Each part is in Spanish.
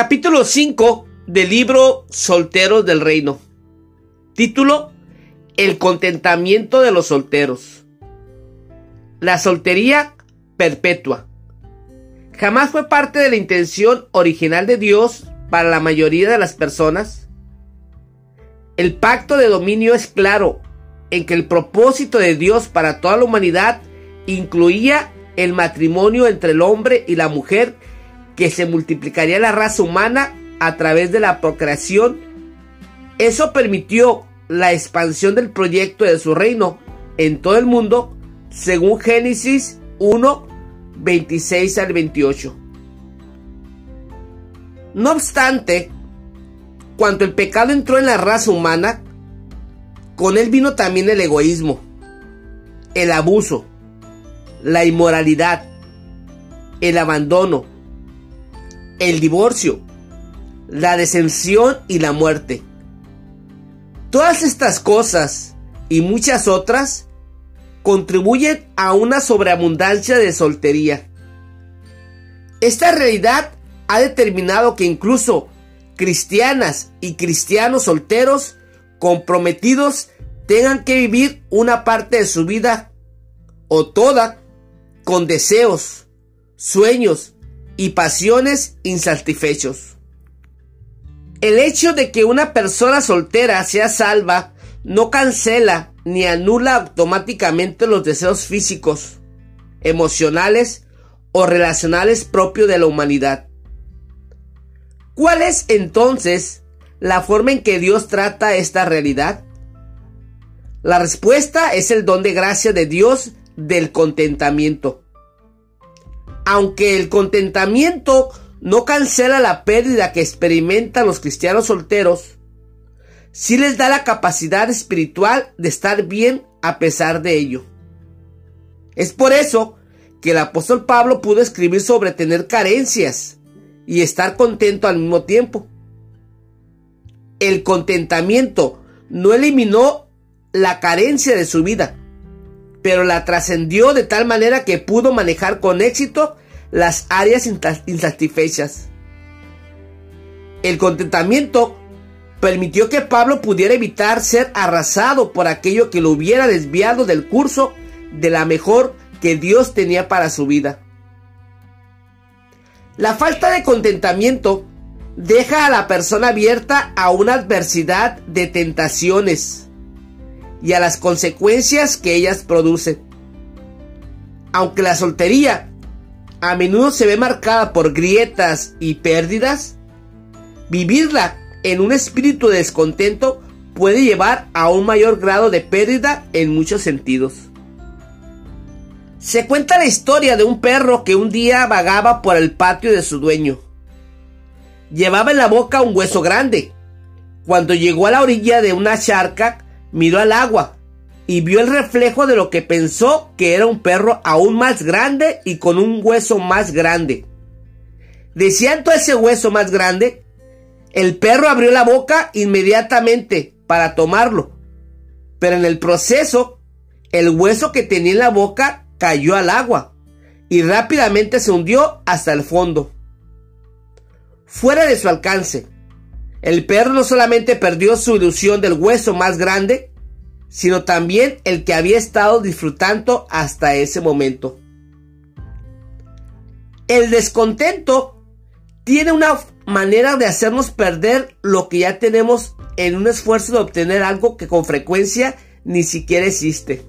Capítulo 5 del libro Solteros del Reino. Título El contentamiento de los solteros. La soltería perpetua. Jamás fue parte de la intención original de Dios para la mayoría de las personas. El pacto de dominio es claro en que el propósito de Dios para toda la humanidad incluía el matrimonio entre el hombre y la mujer que se multiplicaría la raza humana a través de la procreación. Eso permitió la expansión del proyecto de su reino en todo el mundo, según Génesis 1, 26 al 28. No obstante, cuando el pecado entró en la raza humana, con él vino también el egoísmo, el abuso, la inmoralidad, el abandono, el divorcio, la descensión y la muerte. Todas estas cosas y muchas otras contribuyen a una sobreabundancia de soltería. Esta realidad ha determinado que incluso cristianas y cristianos solteros comprometidos tengan que vivir una parte de su vida o toda con deseos, sueños y pasiones insatisfechos. El hecho de que una persona soltera sea salva no cancela ni anula automáticamente los deseos físicos, emocionales o relacionales propios de la humanidad. ¿Cuál es entonces la forma en que Dios trata esta realidad? La respuesta es el don de gracia de Dios del contentamiento. Aunque el contentamiento no cancela la pérdida que experimentan los cristianos solteros, sí les da la capacidad espiritual de estar bien a pesar de ello. Es por eso que el apóstol Pablo pudo escribir sobre tener carencias y estar contento al mismo tiempo. El contentamiento no eliminó la carencia de su vida, pero la trascendió de tal manera que pudo manejar con éxito las áreas insatisfechas. El contentamiento permitió que Pablo pudiera evitar ser arrasado por aquello que lo hubiera desviado del curso de la mejor que Dios tenía para su vida. La falta de contentamiento deja a la persona abierta a una adversidad de tentaciones y a las consecuencias que ellas producen. Aunque la soltería a menudo se ve marcada por grietas y pérdidas, vivirla en un espíritu de descontento puede llevar a un mayor grado de pérdida en muchos sentidos. Se cuenta la historia de un perro que un día vagaba por el patio de su dueño. Llevaba en la boca un hueso grande. Cuando llegó a la orilla de una charca, miró al agua y vio el reflejo de lo que pensó que era un perro aún más grande y con un hueso más grande. Deseando ese hueso más grande, el perro abrió la boca inmediatamente para tomarlo, pero en el proceso, el hueso que tenía en la boca cayó al agua y rápidamente se hundió hasta el fondo. Fuera de su alcance, el perro no solamente perdió su ilusión del hueso más grande, sino también el que había estado disfrutando hasta ese momento. El descontento tiene una manera de hacernos perder lo que ya tenemos en un esfuerzo de obtener algo que con frecuencia ni siquiera existe.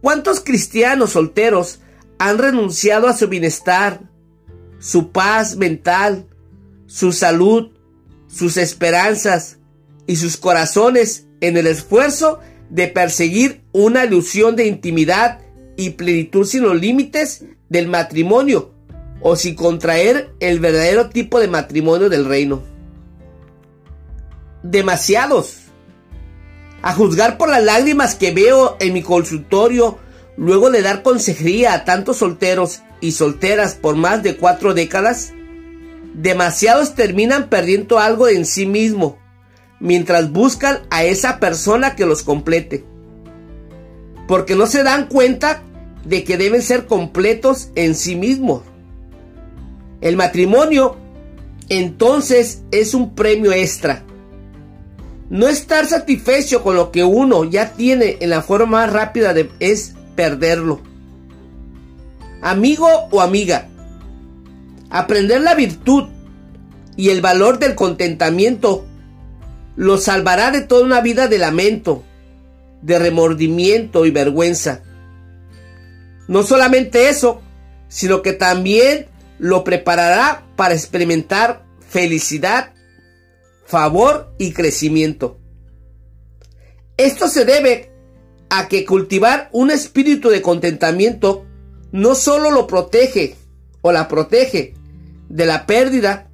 ¿Cuántos cristianos solteros han renunciado a su bienestar, su paz mental, su salud, sus esperanzas y sus corazones en el esfuerzo de perseguir una ilusión de intimidad y plenitud sin los límites del matrimonio o sin contraer el verdadero tipo de matrimonio del reino. Demasiados. A juzgar por las lágrimas que veo en mi consultorio luego de dar consejería a tantos solteros y solteras por más de cuatro décadas, demasiados terminan perdiendo algo en sí mismo mientras buscan a esa persona que los complete. Porque no se dan cuenta de que deben ser completos en sí mismos. El matrimonio entonces es un premio extra. No estar satisfecho con lo que uno ya tiene en la forma más rápida de, es perderlo. Amigo o amiga, aprender la virtud y el valor del contentamiento lo salvará de toda una vida de lamento, de remordimiento y vergüenza. No solamente eso, sino que también lo preparará para experimentar felicidad, favor y crecimiento. Esto se debe a que cultivar un espíritu de contentamiento no solo lo protege o la protege de la pérdida,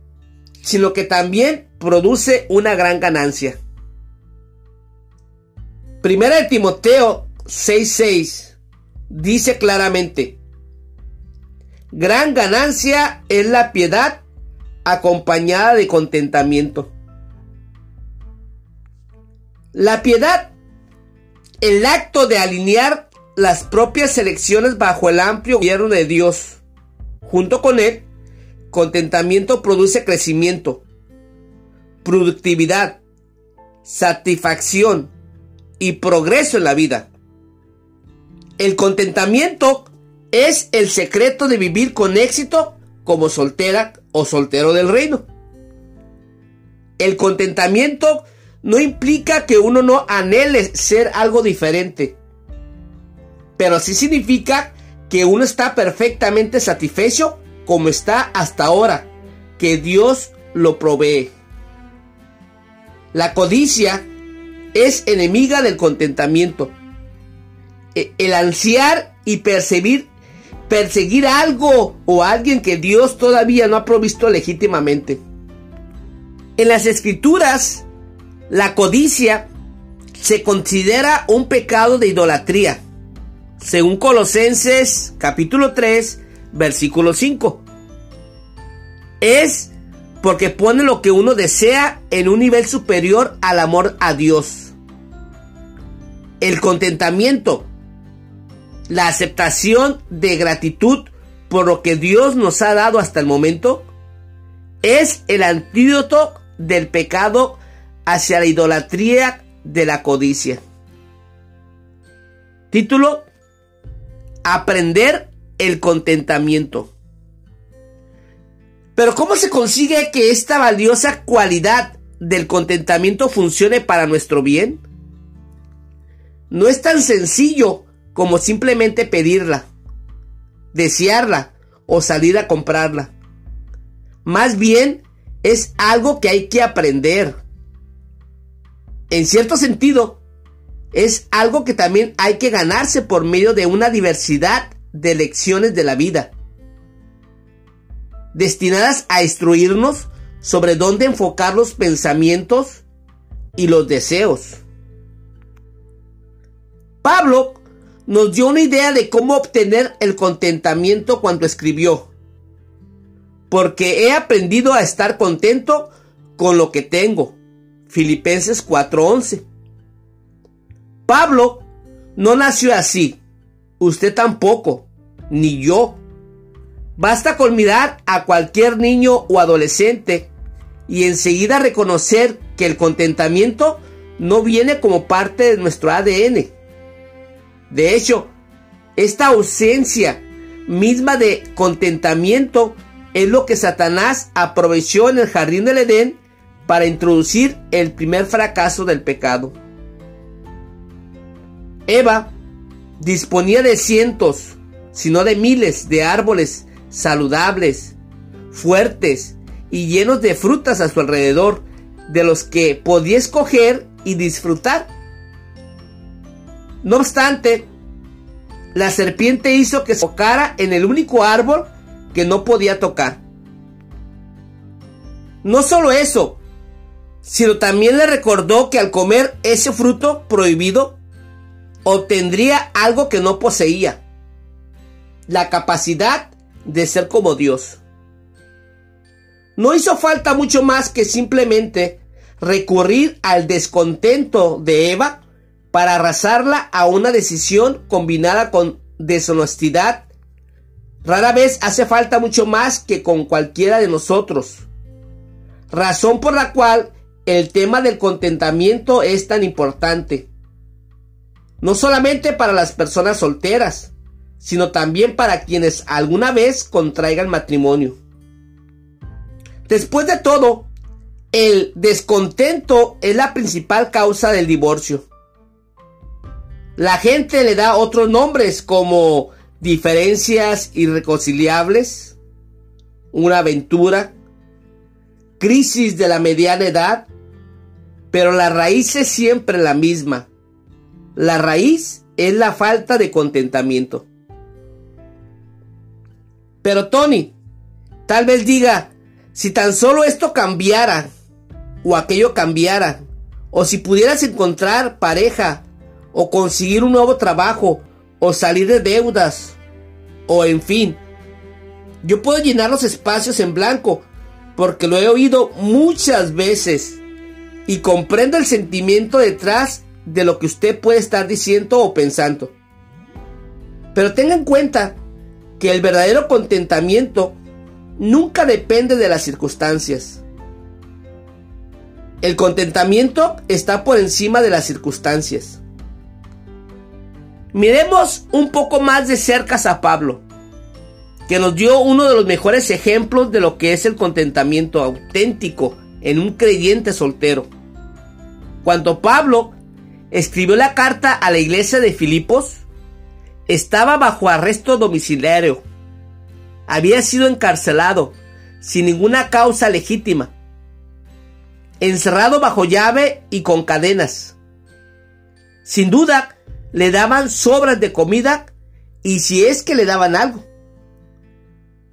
sino que también produce una gran ganancia. Primera de Timoteo 6:6 dice claramente, gran ganancia es la piedad acompañada de contentamiento. La piedad, el acto de alinear las propias elecciones bajo el amplio gobierno de Dios. Junto con él, contentamiento produce crecimiento, productividad, satisfacción y progreso en la vida. El contentamiento es el secreto de vivir con éxito como soltera o soltero del reino. El contentamiento no implica que uno no anhele ser algo diferente, pero sí significa que uno está perfectamente satisfecho como está hasta ahora, que Dios lo provee. La codicia es enemiga del contentamiento. E, el ansiar y percibir, perseguir algo o alguien que Dios todavía no ha provisto legítimamente. En las escrituras, la codicia se considera un pecado de idolatría, según Colosenses capítulo 3, versículo 5. Es porque pone lo que uno desea en un nivel superior al amor a Dios. El contentamiento, la aceptación de gratitud por lo que Dios nos ha dado hasta el momento, es el antídoto del pecado hacia la idolatría de la codicia. Título, Aprender el contentamiento. Pero ¿cómo se consigue que esta valiosa cualidad del contentamiento funcione para nuestro bien? No es tan sencillo como simplemente pedirla, desearla o salir a comprarla. Más bien es algo que hay que aprender. En cierto sentido, es algo que también hay que ganarse por medio de una diversidad de lecciones de la vida, destinadas a instruirnos sobre dónde enfocar los pensamientos y los deseos. Pablo nos dio una idea de cómo obtener el contentamiento cuando escribió, porque he aprendido a estar contento con lo que tengo. Filipenses 4:11. Pablo no nació así, usted tampoco, ni yo. Basta con mirar a cualquier niño o adolescente y enseguida reconocer que el contentamiento no viene como parte de nuestro ADN. De hecho, esta ausencia misma de contentamiento es lo que Satanás aprovechó en el jardín del Edén para introducir el primer fracaso del pecado. Eva disponía de cientos, sino de miles de árboles saludables, fuertes y llenos de frutas a su alrededor, de los que podía escoger y disfrutar. No obstante, la serpiente hizo que se tocara en el único árbol que no podía tocar. No solo eso, sino también le recordó que al comer ese fruto prohibido, obtendría algo que no poseía, la capacidad de ser como Dios. No hizo falta mucho más que simplemente recurrir al descontento de Eva para arrasarla a una decisión combinada con deshonestidad, Rara vez hace falta mucho más que con cualquiera de nosotros. Razón por la cual el tema del contentamiento es tan importante. No solamente para las personas solteras, sino también para quienes alguna vez contraigan matrimonio. Después de todo, el descontento es la principal causa del divorcio. La gente le da otros nombres como diferencias irreconciliables, una aventura, crisis de la mediana edad, pero la raíz es siempre la misma. La raíz es la falta de contentamiento. Pero Tony, tal vez diga, si tan solo esto cambiara, o aquello cambiara, o si pudieras encontrar pareja, o conseguir un nuevo trabajo, o salir de deudas, o en fin, yo puedo llenar los espacios en blanco, porque lo he oído muchas veces, y comprendo el sentimiento detrás de lo que usted puede estar diciendo o pensando. Pero tenga en cuenta que el verdadero contentamiento nunca depende de las circunstancias. El contentamiento está por encima de las circunstancias. Miremos un poco más de cerca a Pablo, que nos dio uno de los mejores ejemplos de lo que es el contentamiento auténtico en un creyente soltero. Cuando Pablo escribió la carta a la iglesia de Filipos, estaba bajo arresto domiciliario. Había sido encarcelado sin ninguna causa legítima. Encerrado bajo llave y con cadenas. Sin duda, le daban sobras de comida y si es que le daban algo.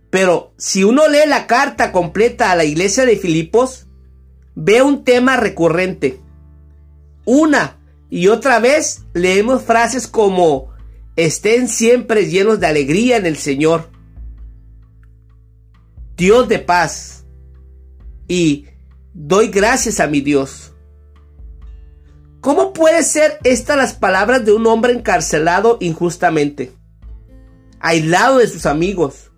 Pero si uno lee la carta completa a la iglesia de Filipos, ve un tema recurrente. Una y otra vez leemos frases como estén siempre llenos de alegría en el Señor. Dios de paz. Y doy gracias a mi Dios. ¿Cómo puede ser estas las palabras de un hombre encarcelado injustamente, aislado de sus amigos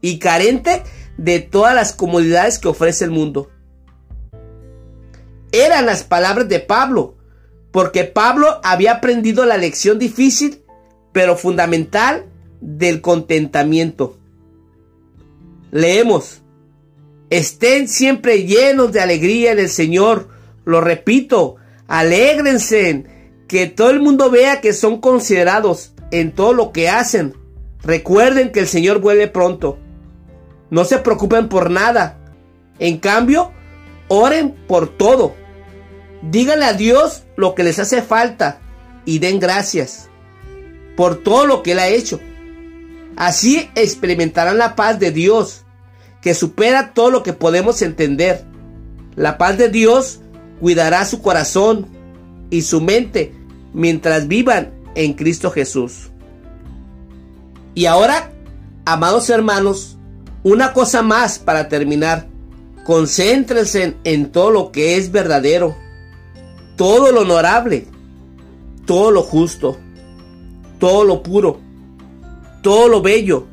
y carente de todas las comodidades que ofrece el mundo? Eran las palabras de Pablo, porque Pablo había aprendido la lección difícil pero fundamental del contentamiento. Leemos, estén siempre llenos de alegría en el Señor. Lo repito, alégrense, que todo el mundo vea que son considerados en todo lo que hacen. Recuerden que el Señor vuelve pronto. No se preocupen por nada. En cambio, oren por todo. Díganle a Dios lo que les hace falta y den gracias por todo lo que Él ha hecho. Así experimentarán la paz de Dios, que supera todo lo que podemos entender. La paz de Dios cuidará su corazón y su mente mientras vivan en Cristo Jesús. Y ahora, amados hermanos, una cosa más para terminar. Concéntrense en todo lo que es verdadero, todo lo honorable, todo lo justo, todo lo puro, todo lo bello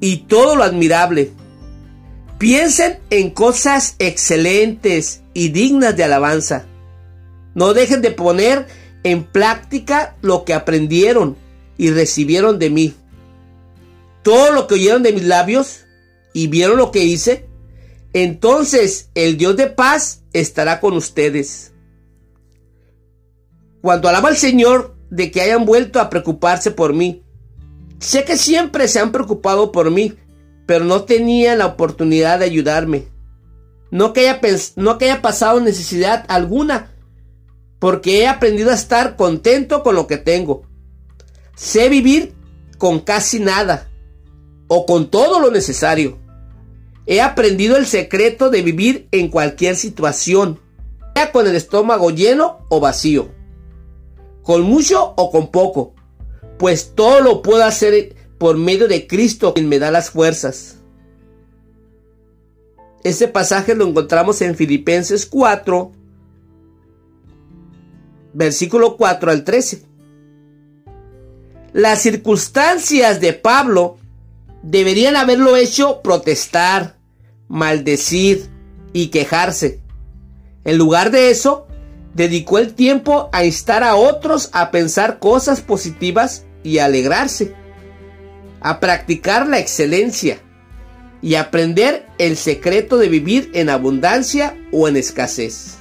y todo lo admirable. Piensen en cosas excelentes y dignas de alabanza. No dejen de poner en práctica lo que aprendieron y recibieron de mí. Todo lo que oyeron de mis labios y vieron lo que hice, entonces el Dios de paz estará con ustedes. Cuando alaba al Señor, de que hayan vuelto a preocuparse por mí. Sé que siempre se han preocupado por mí, pero no tenían la oportunidad de ayudarme. No que haya, no que haya pasado necesidad alguna, porque he aprendido a estar contento con lo que tengo. Sé vivir con casi nada, o con todo lo necesario. He aprendido el secreto de vivir en cualquier situación, sea con el estómago lleno o vacío con mucho o con poco, pues todo lo puedo hacer por medio de Cristo quien me da las fuerzas. Ese pasaje lo encontramos en Filipenses 4, versículo 4 al 13. Las circunstancias de Pablo deberían haberlo hecho protestar, maldecir y quejarse. En lugar de eso, dedicó el tiempo a instar a otros a pensar cosas positivas y alegrarse, a practicar la excelencia y aprender el secreto de vivir en abundancia o en escasez.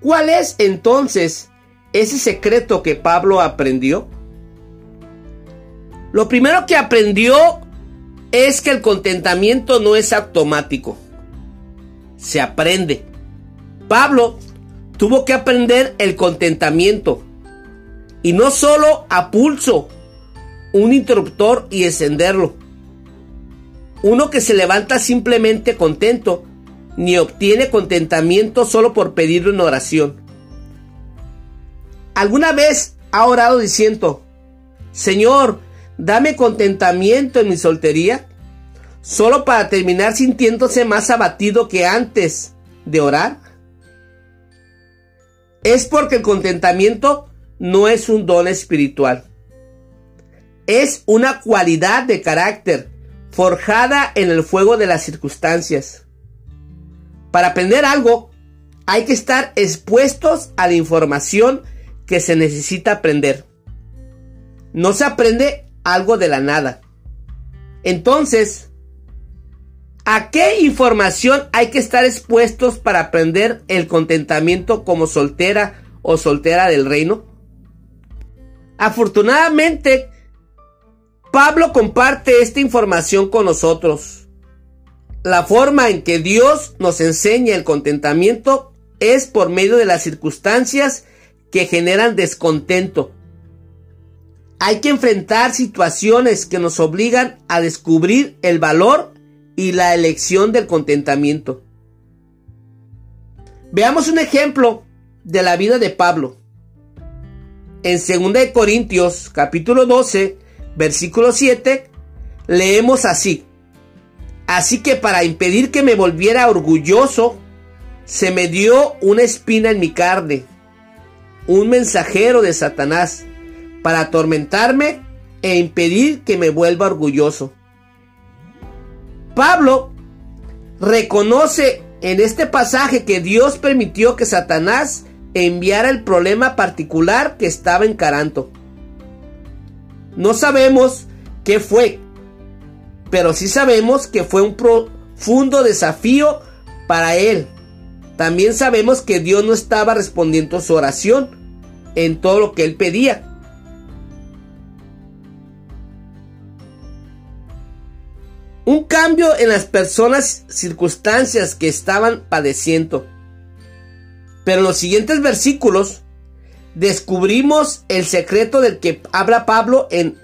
¿Cuál es entonces ese secreto que Pablo aprendió? Lo primero que aprendió es que el contentamiento no es automático, se aprende. Pablo tuvo que aprender el contentamiento y no solo a pulso, un interruptor y encenderlo. Uno que se levanta simplemente contento ni obtiene contentamiento solo por pedirlo en oración. ¿Alguna vez ha orado diciendo, Señor, dame contentamiento en mi soltería? Solo para terminar sintiéndose más abatido que antes de orar. Es porque el contentamiento no es un don espiritual. Es una cualidad de carácter forjada en el fuego de las circunstancias. Para aprender algo, hay que estar expuestos a la información que se necesita aprender. No se aprende algo de la nada. Entonces, ¿a qué información hay que estar expuestos para aprender el contentamiento como soltera o soltera del reino? Afortunadamente, Pablo comparte esta información con nosotros la forma en que Dios nos enseña el contentamiento es por medio de las circunstancias que generan descontento. Hay que enfrentar situaciones que nos obligan a descubrir el valor y la elección del contentamiento. Veamos un ejemplo de la vida de Pablo. En 2 Corintios capítulo 12, versículo 7, leemos así. Así que para impedir que me volviera orgulloso, se me dio una espina en mi carne, un mensajero de Satanás, para atormentarme e impedir que me vuelva orgulloso. Pablo reconoce en este pasaje que Dios permitió que Satanás enviara el problema particular que estaba encarando. No sabemos qué fue, pero sí sabemos que fue un profundo desafío para él. También sabemos que Dios no estaba respondiendo a su oración en todo lo que él pedía. Un cambio en las personas, circunstancias que estaban padeciendo. Pero en los siguientes versículos descubrimos el secreto del que habla Pablo en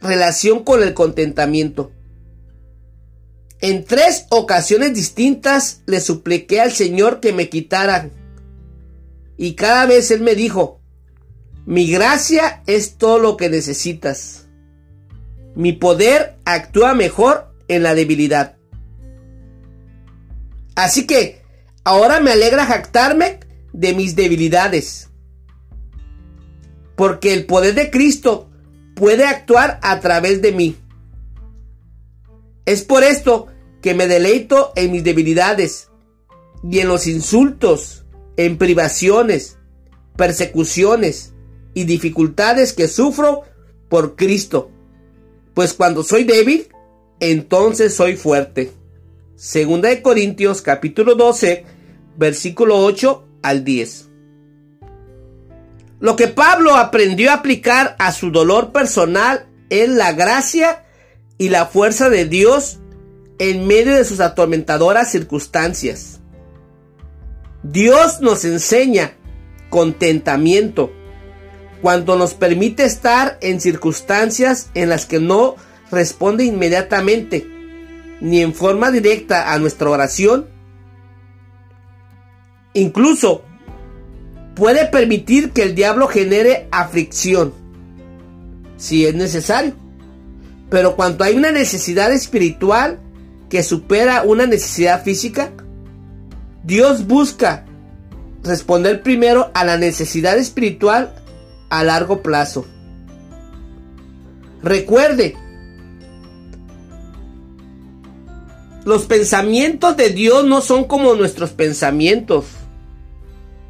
relación con el contentamiento. En tres ocasiones distintas le supliqué al Señor que me quitara. Y cada vez Él me dijo, mi gracia es todo lo que necesitas. Mi poder actúa mejor en la debilidad. Así que ahora me alegra jactarme de mis debilidades. Porque el poder de Cristo puede actuar a través de mí. Es por esto que me deleito en mis debilidades y en los insultos, en privaciones, persecuciones y dificultades que sufro por Cristo. Pues cuando soy débil, entonces soy fuerte. Segunda de Corintios capítulo 12, versículo 8 al 10. Lo que Pablo aprendió a aplicar a su dolor personal es la gracia y la fuerza de Dios en medio de sus atormentadoras circunstancias. Dios nos enseña contentamiento cuando nos permite estar en circunstancias en las que no responde inmediatamente ni en forma directa a nuestra oración. Incluso puede permitir que el diablo genere aflicción, si es necesario. Pero cuando hay una necesidad espiritual que supera una necesidad física, Dios busca responder primero a la necesidad espiritual a largo plazo. Recuerde, los pensamientos de Dios no son como nuestros pensamientos.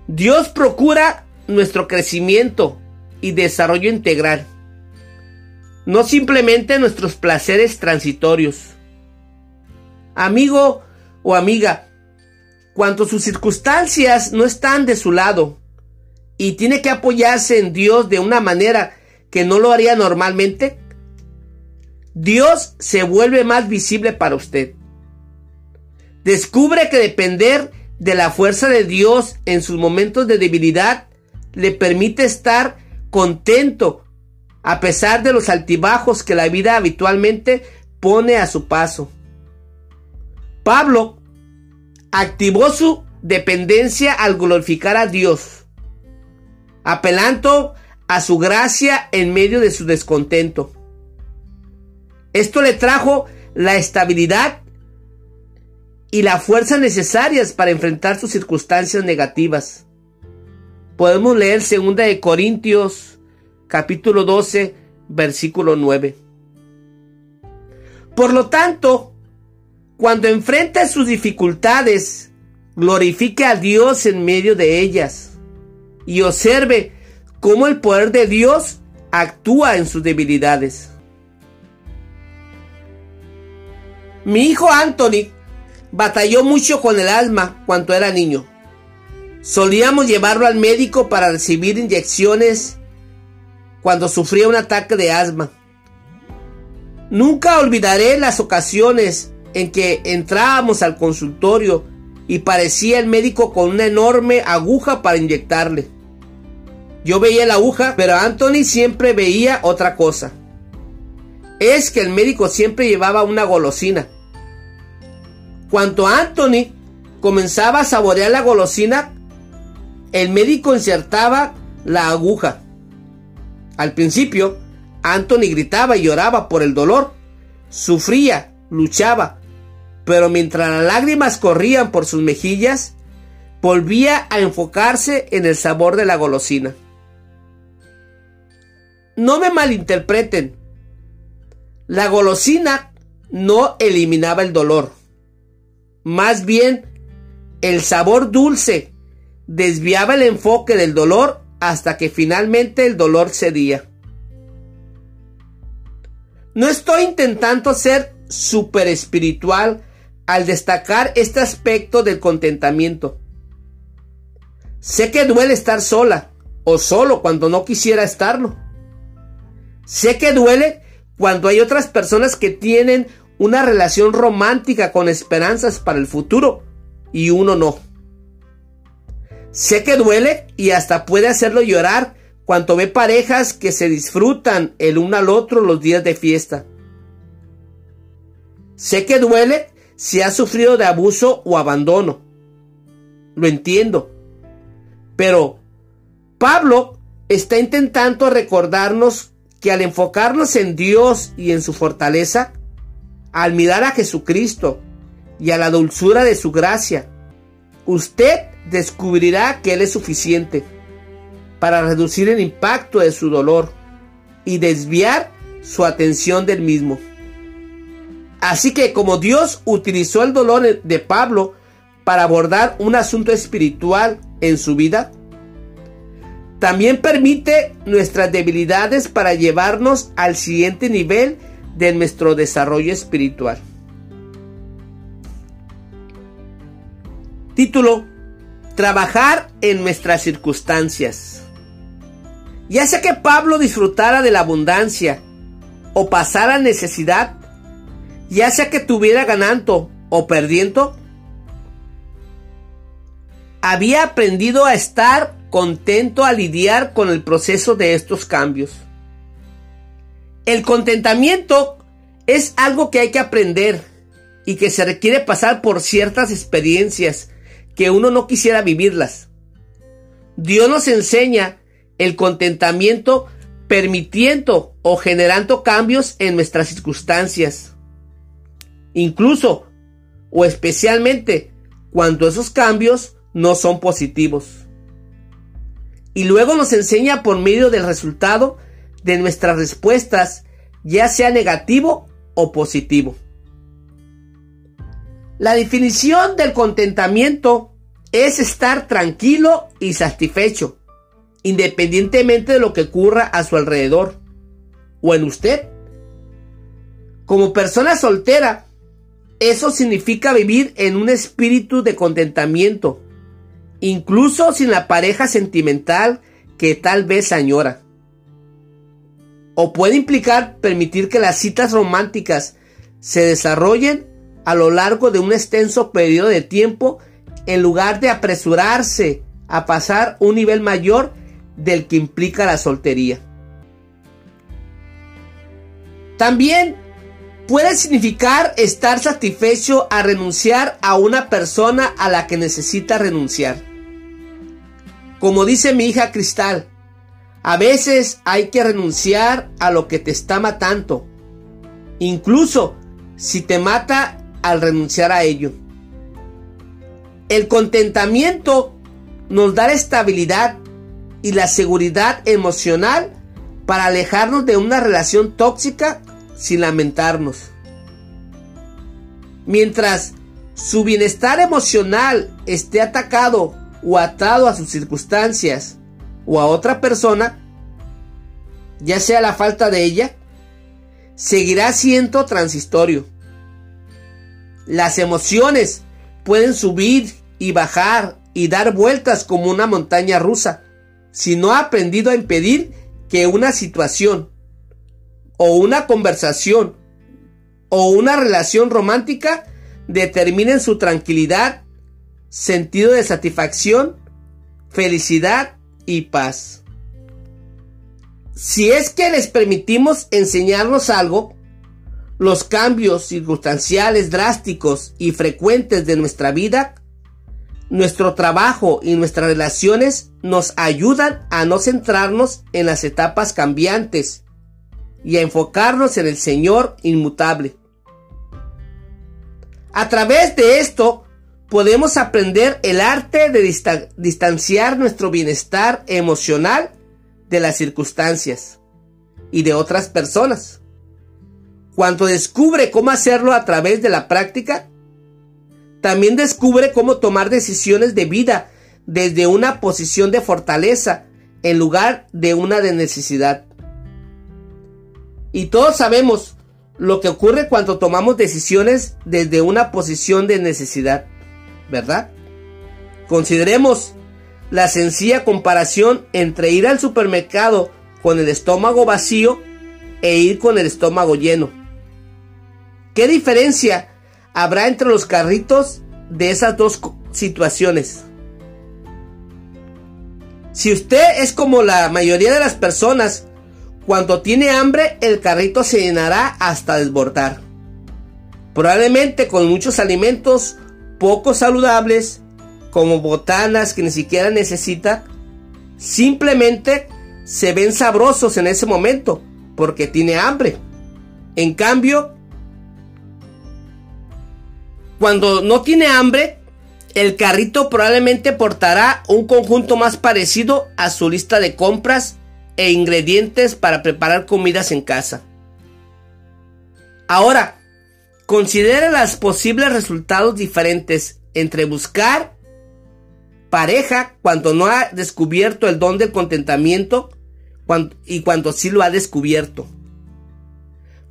Dios procura nuestro crecimiento y desarrollo integral, no simplemente nuestros placeres transitorios. Amigo o amiga, cuando sus circunstancias no están de su lado, y tiene que apoyarse en Dios de una manera que no lo haría normalmente, Dios se vuelve más visible para usted. Descubre que depender de la fuerza de Dios en sus momentos de debilidad le permite estar contento a pesar de los altibajos que la vida habitualmente pone a su paso. Pablo activó su dependencia al glorificar a Dios, apelando a su gracia en medio de su descontento. Esto le trajo la estabilidad y la fuerza necesarias para enfrentar sus circunstancias negativas. Podemos leer 2 de Corintios capítulo 12 versículo 9. Por lo tanto, cuando enfrente sus dificultades, glorifique a Dios en medio de ellas y observe cómo el poder de Dios actúa en sus debilidades. Mi hijo Anthony Batalló mucho con el asma cuando era niño. Solíamos llevarlo al médico para recibir inyecciones cuando sufría un ataque de asma. Nunca olvidaré las ocasiones en que entrábamos al consultorio y parecía el médico con una enorme aguja para inyectarle. Yo veía la aguja, pero Anthony siempre veía otra cosa. Es que el médico siempre llevaba una golosina. Cuando Anthony comenzaba a saborear la golosina, el médico insertaba la aguja. Al principio, Anthony gritaba y lloraba por el dolor. Sufría, luchaba, pero mientras las lágrimas corrían por sus mejillas, volvía a enfocarse en el sabor de la golosina. No me malinterpreten. La golosina no eliminaba el dolor. Más bien, el sabor dulce desviaba el enfoque del dolor hasta que finalmente el dolor cedía. No estoy intentando ser súper espiritual al destacar este aspecto del contentamiento. Sé que duele estar sola o solo cuando no quisiera estarlo. Sé que duele cuando hay otras personas que tienen una relación romántica con esperanzas para el futuro y uno no. Sé que duele y hasta puede hacerlo llorar cuando ve parejas que se disfrutan el uno al otro los días de fiesta. Sé que duele si ha sufrido de abuso o abandono. Lo entiendo. Pero Pablo está intentando recordarnos que al enfocarnos en Dios y en su fortaleza, al mirar a Jesucristo y a la dulzura de su gracia, usted descubrirá que Él es suficiente para reducir el impacto de su dolor y desviar su atención del mismo. Así que como Dios utilizó el dolor de Pablo para abordar un asunto espiritual en su vida, también permite nuestras debilidades para llevarnos al siguiente nivel de nuestro desarrollo espiritual. Título, Trabajar en nuestras circunstancias. Ya sea que Pablo disfrutara de la abundancia o pasara necesidad, ya sea que tuviera ganando o perdiendo, había aprendido a estar contento a lidiar con el proceso de estos cambios. El contentamiento es algo que hay que aprender y que se requiere pasar por ciertas experiencias que uno no quisiera vivirlas. Dios nos enseña el contentamiento permitiendo o generando cambios en nuestras circunstancias. Incluso o especialmente cuando esos cambios no son positivos. Y luego nos enseña por medio del resultado de nuestras respuestas, ya sea negativo o positivo. La definición del contentamiento es estar tranquilo y satisfecho, independientemente de lo que ocurra a su alrededor o en usted. Como persona soltera, eso significa vivir en un espíritu de contentamiento, incluso sin la pareja sentimental que tal vez añora. O puede implicar permitir que las citas románticas se desarrollen a lo largo de un extenso periodo de tiempo en lugar de apresurarse a pasar un nivel mayor del que implica la soltería. También puede significar estar satisfecho a renunciar a una persona a la que necesita renunciar. Como dice mi hija Cristal, a veces hay que renunciar a lo que te está matando, incluso si te mata al renunciar a ello. El contentamiento nos da estabilidad y la seguridad emocional para alejarnos de una relación tóxica sin lamentarnos. Mientras su bienestar emocional esté atacado o atado a sus circunstancias o a otra persona, ya sea la falta de ella, seguirá siendo transistorio. Las emociones pueden subir y bajar y dar vueltas como una montaña rusa si no ha aprendido a impedir que una situación o una conversación o una relación romántica determinen su tranquilidad, sentido de satisfacción, felicidad y paz. Si es que les permitimos enseñarnos algo, los cambios circunstanciales drásticos y frecuentes de nuestra vida, nuestro trabajo y nuestras relaciones nos ayudan a no centrarnos en las etapas cambiantes y a enfocarnos en el Señor inmutable. A través de esto podemos aprender el arte de distanciar nuestro bienestar emocional de las circunstancias y de otras personas. Cuando descubre cómo hacerlo a través de la práctica, también descubre cómo tomar decisiones de vida desde una posición de fortaleza en lugar de una de necesidad. Y todos sabemos lo que ocurre cuando tomamos decisiones desde una posición de necesidad, ¿verdad? Consideremos la sencilla comparación entre ir al supermercado con el estómago vacío e ir con el estómago lleno. ¿Qué diferencia habrá entre los carritos de esas dos situaciones? Si usted es como la mayoría de las personas cuando tiene hambre, el carrito se llenará hasta desbordar. Probablemente con muchos alimentos poco saludables, como botanas que ni siquiera necesita, simplemente se ven sabrosos en ese momento, porque tiene hambre. En cambio, cuando no tiene hambre, el carrito probablemente portará un conjunto más parecido a su lista de compras e ingredientes para preparar comidas en casa. Ahora, considere los posibles resultados diferentes entre buscar pareja cuando no ha descubierto el don del contentamiento y cuando sí lo ha descubierto.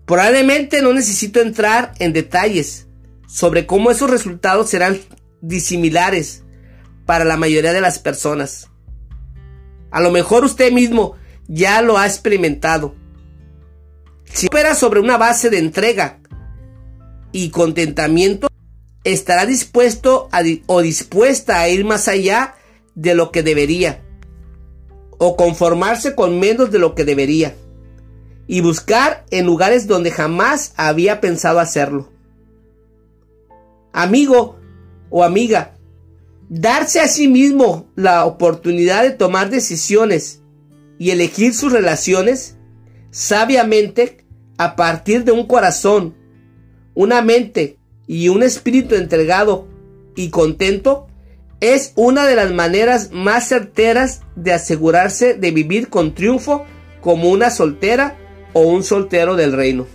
Probablemente no necesito entrar en detalles sobre cómo esos resultados serán disimilares para la mayoría de las personas. A lo mejor usted mismo ya lo ha experimentado. Si opera sobre una base de entrega y contentamiento, estará dispuesto o dispuesta a ir más allá de lo que debería, o conformarse con menos de lo que debería, y buscar en lugares donde jamás había pensado hacerlo. Amigo o amiga, darse a sí mismo la oportunidad de tomar decisiones y elegir sus relaciones sabiamente a partir de un corazón, una mente y un espíritu entregado y contento es una de las maneras más certeras de asegurarse de vivir con triunfo como una soltera o un soltero del reino.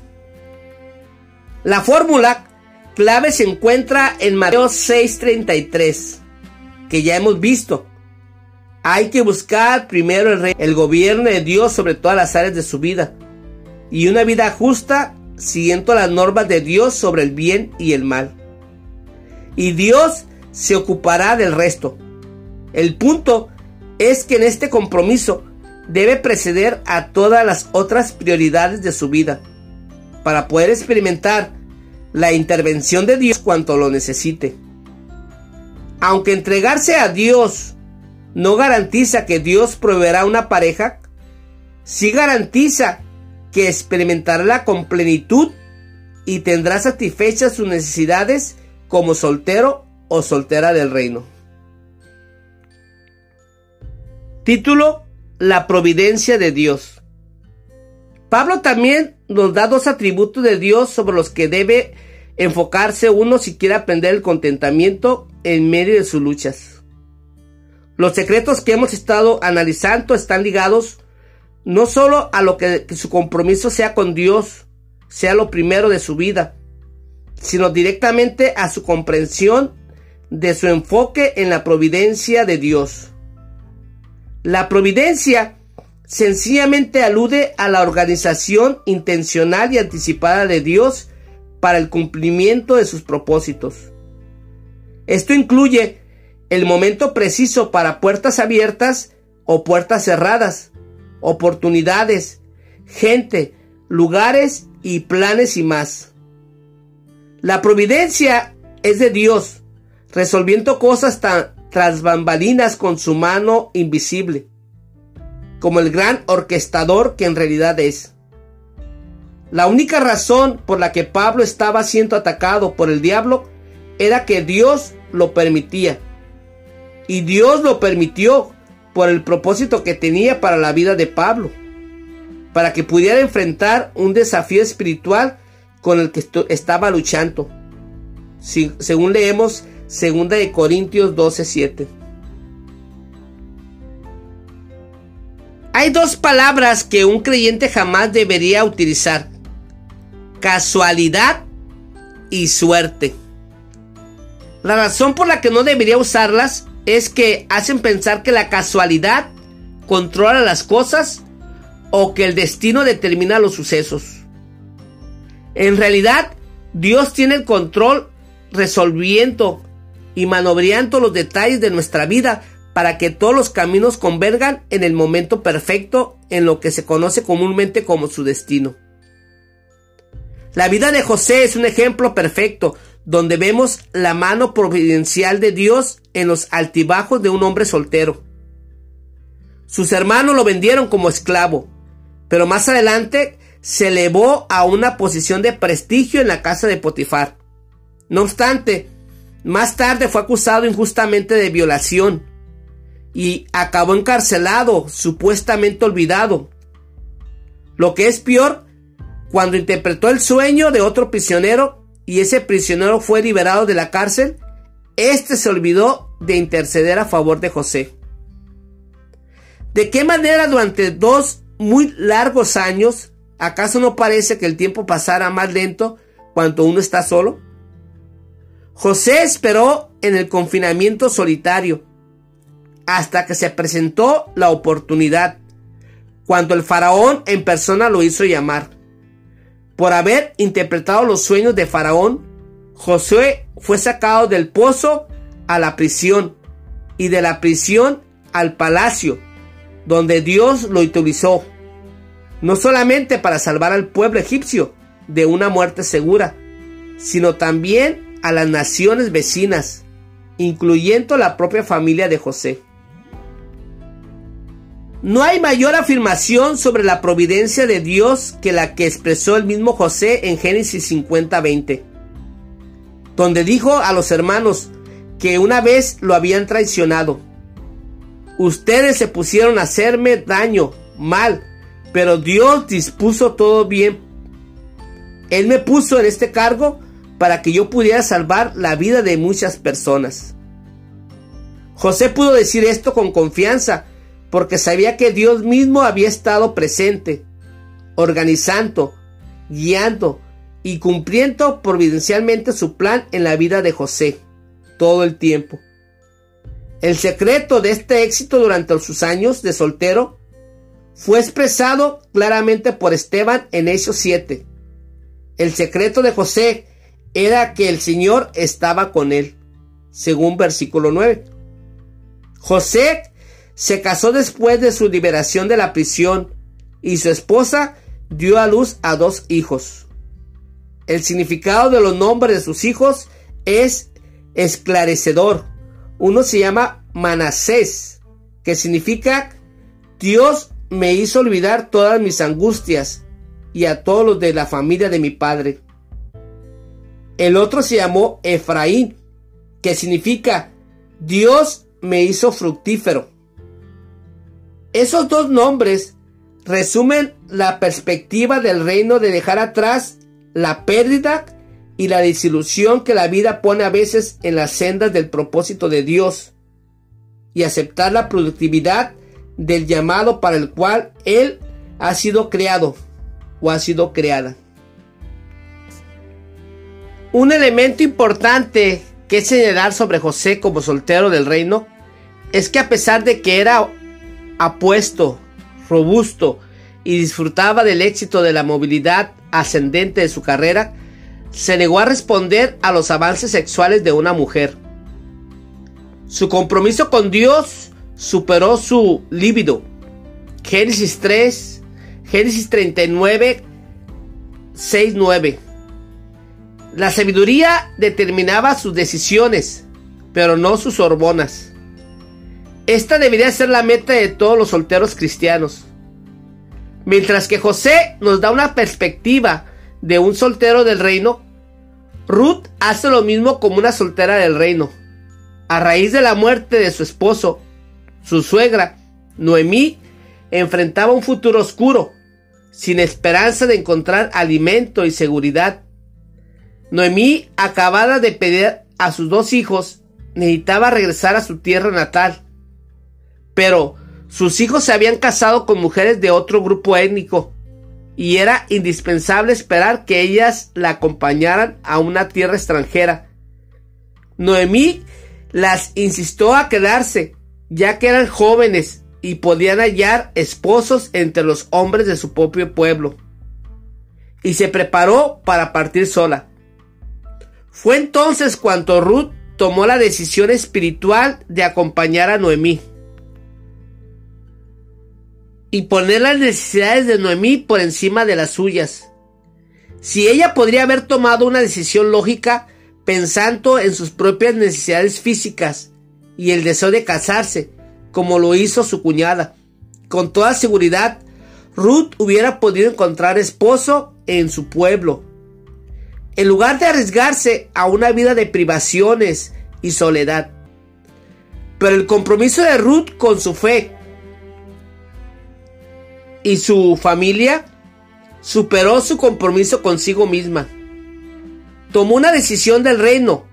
La fórmula clave se encuentra en Mateo 6:33, que ya hemos visto. Hay que buscar primero el, el gobierno de Dios sobre todas las áreas de su vida y una vida justa siguiendo las normas de Dios sobre el bien y el mal. Y Dios se ocupará del resto. El punto es que en este compromiso debe preceder a todas las otras prioridades de su vida para poder experimentar la intervención de Dios cuanto lo necesite. Aunque entregarse a Dios no garantiza que Dios proveerá una pareja, sí garantiza que experimentará con plenitud y tendrá satisfechas sus necesidades como soltero o soltera del reino. Título La providencia de Dios. Pablo también nos da dos atributos de Dios sobre los que debe enfocarse uno si quiere aprender el contentamiento en medio de sus luchas. Los secretos que hemos estado analizando están ligados no solo a lo que, su compromiso sea con Dios, sea lo primero de su vida, sino directamente a su comprensión de su enfoque en la providencia de Dios. La providencia sencillamente alude a la organización intencional y anticipada de Dios para el cumplimiento de sus propósitos. Esto incluye el momento preciso para puertas abiertas o puertas cerradas, oportunidades, gente, lugares y planes y más. La providencia es de Dios, resolviendo cosas tan tras bambalinas con su mano invisible, como el gran orquestador que en realidad es. La única razón por la que Pablo estaba siendo atacado por el diablo era que Dios lo permitía. Y Dios lo permitió por el propósito que tenía para la vida de Pablo, para que pudiera enfrentar un desafío espiritual con el que estaba luchando. según leemos 2 de Corintios 12:7. Hay dos palabras que un creyente jamás debería utilizar. Casualidad y suerte. La razón por la que no debería usarlas es que hacen pensar que la casualidad controla las cosas o que el destino determina los sucesos. En realidad, Dios tiene el control resolviendo y manobreando los detalles de nuestra vida para que todos los caminos convergan en el momento perfecto en lo que se conoce comúnmente como su destino. La vida de José es un ejemplo perfecto donde vemos la mano providencial de Dios en los altibajos de un hombre soltero. Sus hermanos lo vendieron como esclavo, pero más adelante se elevó a una posición de prestigio en la casa de Potifar. No obstante, más tarde fue acusado injustamente de violación y acabó encarcelado, supuestamente olvidado. Lo que es peor, cuando interpretó el sueño de otro prisionero, y ese prisionero fue liberado de la cárcel, este se olvidó de interceder a favor de José. ¿De qué manera durante dos muy largos años, acaso no parece que el tiempo pasara más lento cuando uno está solo? José esperó en el confinamiento solitario hasta que se presentó la oportunidad, cuando el faraón en persona lo hizo llamar. Por haber interpretado los sueños de Faraón, Josué fue sacado del pozo a la prisión y de la prisión al palacio, donde Dios lo utilizó, no solamente para salvar al pueblo egipcio de una muerte segura, sino también a las naciones vecinas, incluyendo la propia familia de José. No hay mayor afirmación sobre la providencia de Dios que la que expresó el mismo José en Génesis 50:20, donde dijo a los hermanos que una vez lo habían traicionado. Ustedes se pusieron a hacerme daño, mal, pero Dios dispuso todo bien. Él me puso en este cargo para que yo pudiera salvar la vida de muchas personas. José pudo decir esto con confianza porque sabía que Dios mismo había estado presente, organizando, guiando y cumpliendo providencialmente su plan en la vida de José todo el tiempo. El secreto de este éxito durante sus años de soltero fue expresado claramente por Esteban en Hechos 7. El secreto de José era que el Señor estaba con él, según versículo 9. José se casó después de su liberación de la prisión y su esposa dio a luz a dos hijos. El significado de los nombres de sus hijos es esclarecedor. Uno se llama Manasés, que significa Dios me hizo olvidar todas mis angustias y a todos los de la familia de mi padre. El otro se llamó Efraín, que significa Dios me hizo fructífero. Esos dos nombres resumen la perspectiva del reino de dejar atrás la pérdida y la desilusión que la vida pone a veces en las sendas del propósito de Dios y aceptar la productividad del llamado para el cual Él ha sido creado o ha sido creada. Un elemento importante que señalar sobre José como soltero del reino es que a pesar de que era apuesto, robusto y disfrutaba del éxito de la movilidad ascendente de su carrera, se negó a responder a los avances sexuales de una mujer. Su compromiso con Dios superó su líbido. Génesis 3, Génesis 39, 6, 9. La sabiduría determinaba sus decisiones, pero no sus hormonas. Esta debería ser la meta de todos los solteros cristianos. Mientras que José nos da una perspectiva de un soltero del reino, Ruth hace lo mismo como una soltera del reino. A raíz de la muerte de su esposo, su suegra, Noemí, enfrentaba un futuro oscuro, sin esperanza de encontrar alimento y seguridad. Noemí, acabada de pedir a sus dos hijos, necesitaba regresar a su tierra natal. Pero sus hijos se habían casado con mujeres de otro grupo étnico y era indispensable esperar que ellas la acompañaran a una tierra extranjera. Noemí las insistió a quedarse, ya que eran jóvenes y podían hallar esposos entre los hombres de su propio pueblo. Y se preparó para partir sola. Fue entonces cuando Ruth tomó la decisión espiritual de acompañar a Noemí y poner las necesidades de Noemí por encima de las suyas. Si ella podría haber tomado una decisión lógica pensando en sus propias necesidades físicas y el deseo de casarse, como lo hizo su cuñada, con toda seguridad, Ruth hubiera podido encontrar esposo en su pueblo. En lugar de arriesgarse a una vida de privaciones y soledad. Pero el compromiso de Ruth con su fe y su familia superó su compromiso consigo misma. Tomó una decisión del reino,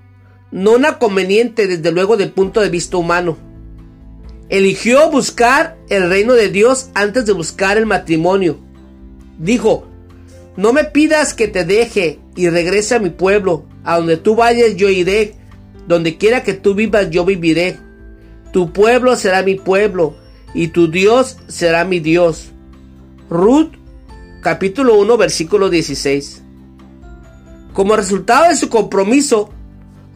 no una conveniente desde luego del punto de vista humano. Eligió buscar el reino de Dios antes de buscar el matrimonio. Dijo, no me pidas que te deje y regrese a mi pueblo, a donde tú vayas yo iré, donde quiera que tú vivas yo viviré. Tu pueblo será mi pueblo y tu Dios será mi Dios. Ruth capítulo 1 versículo 16. Como resultado de su compromiso,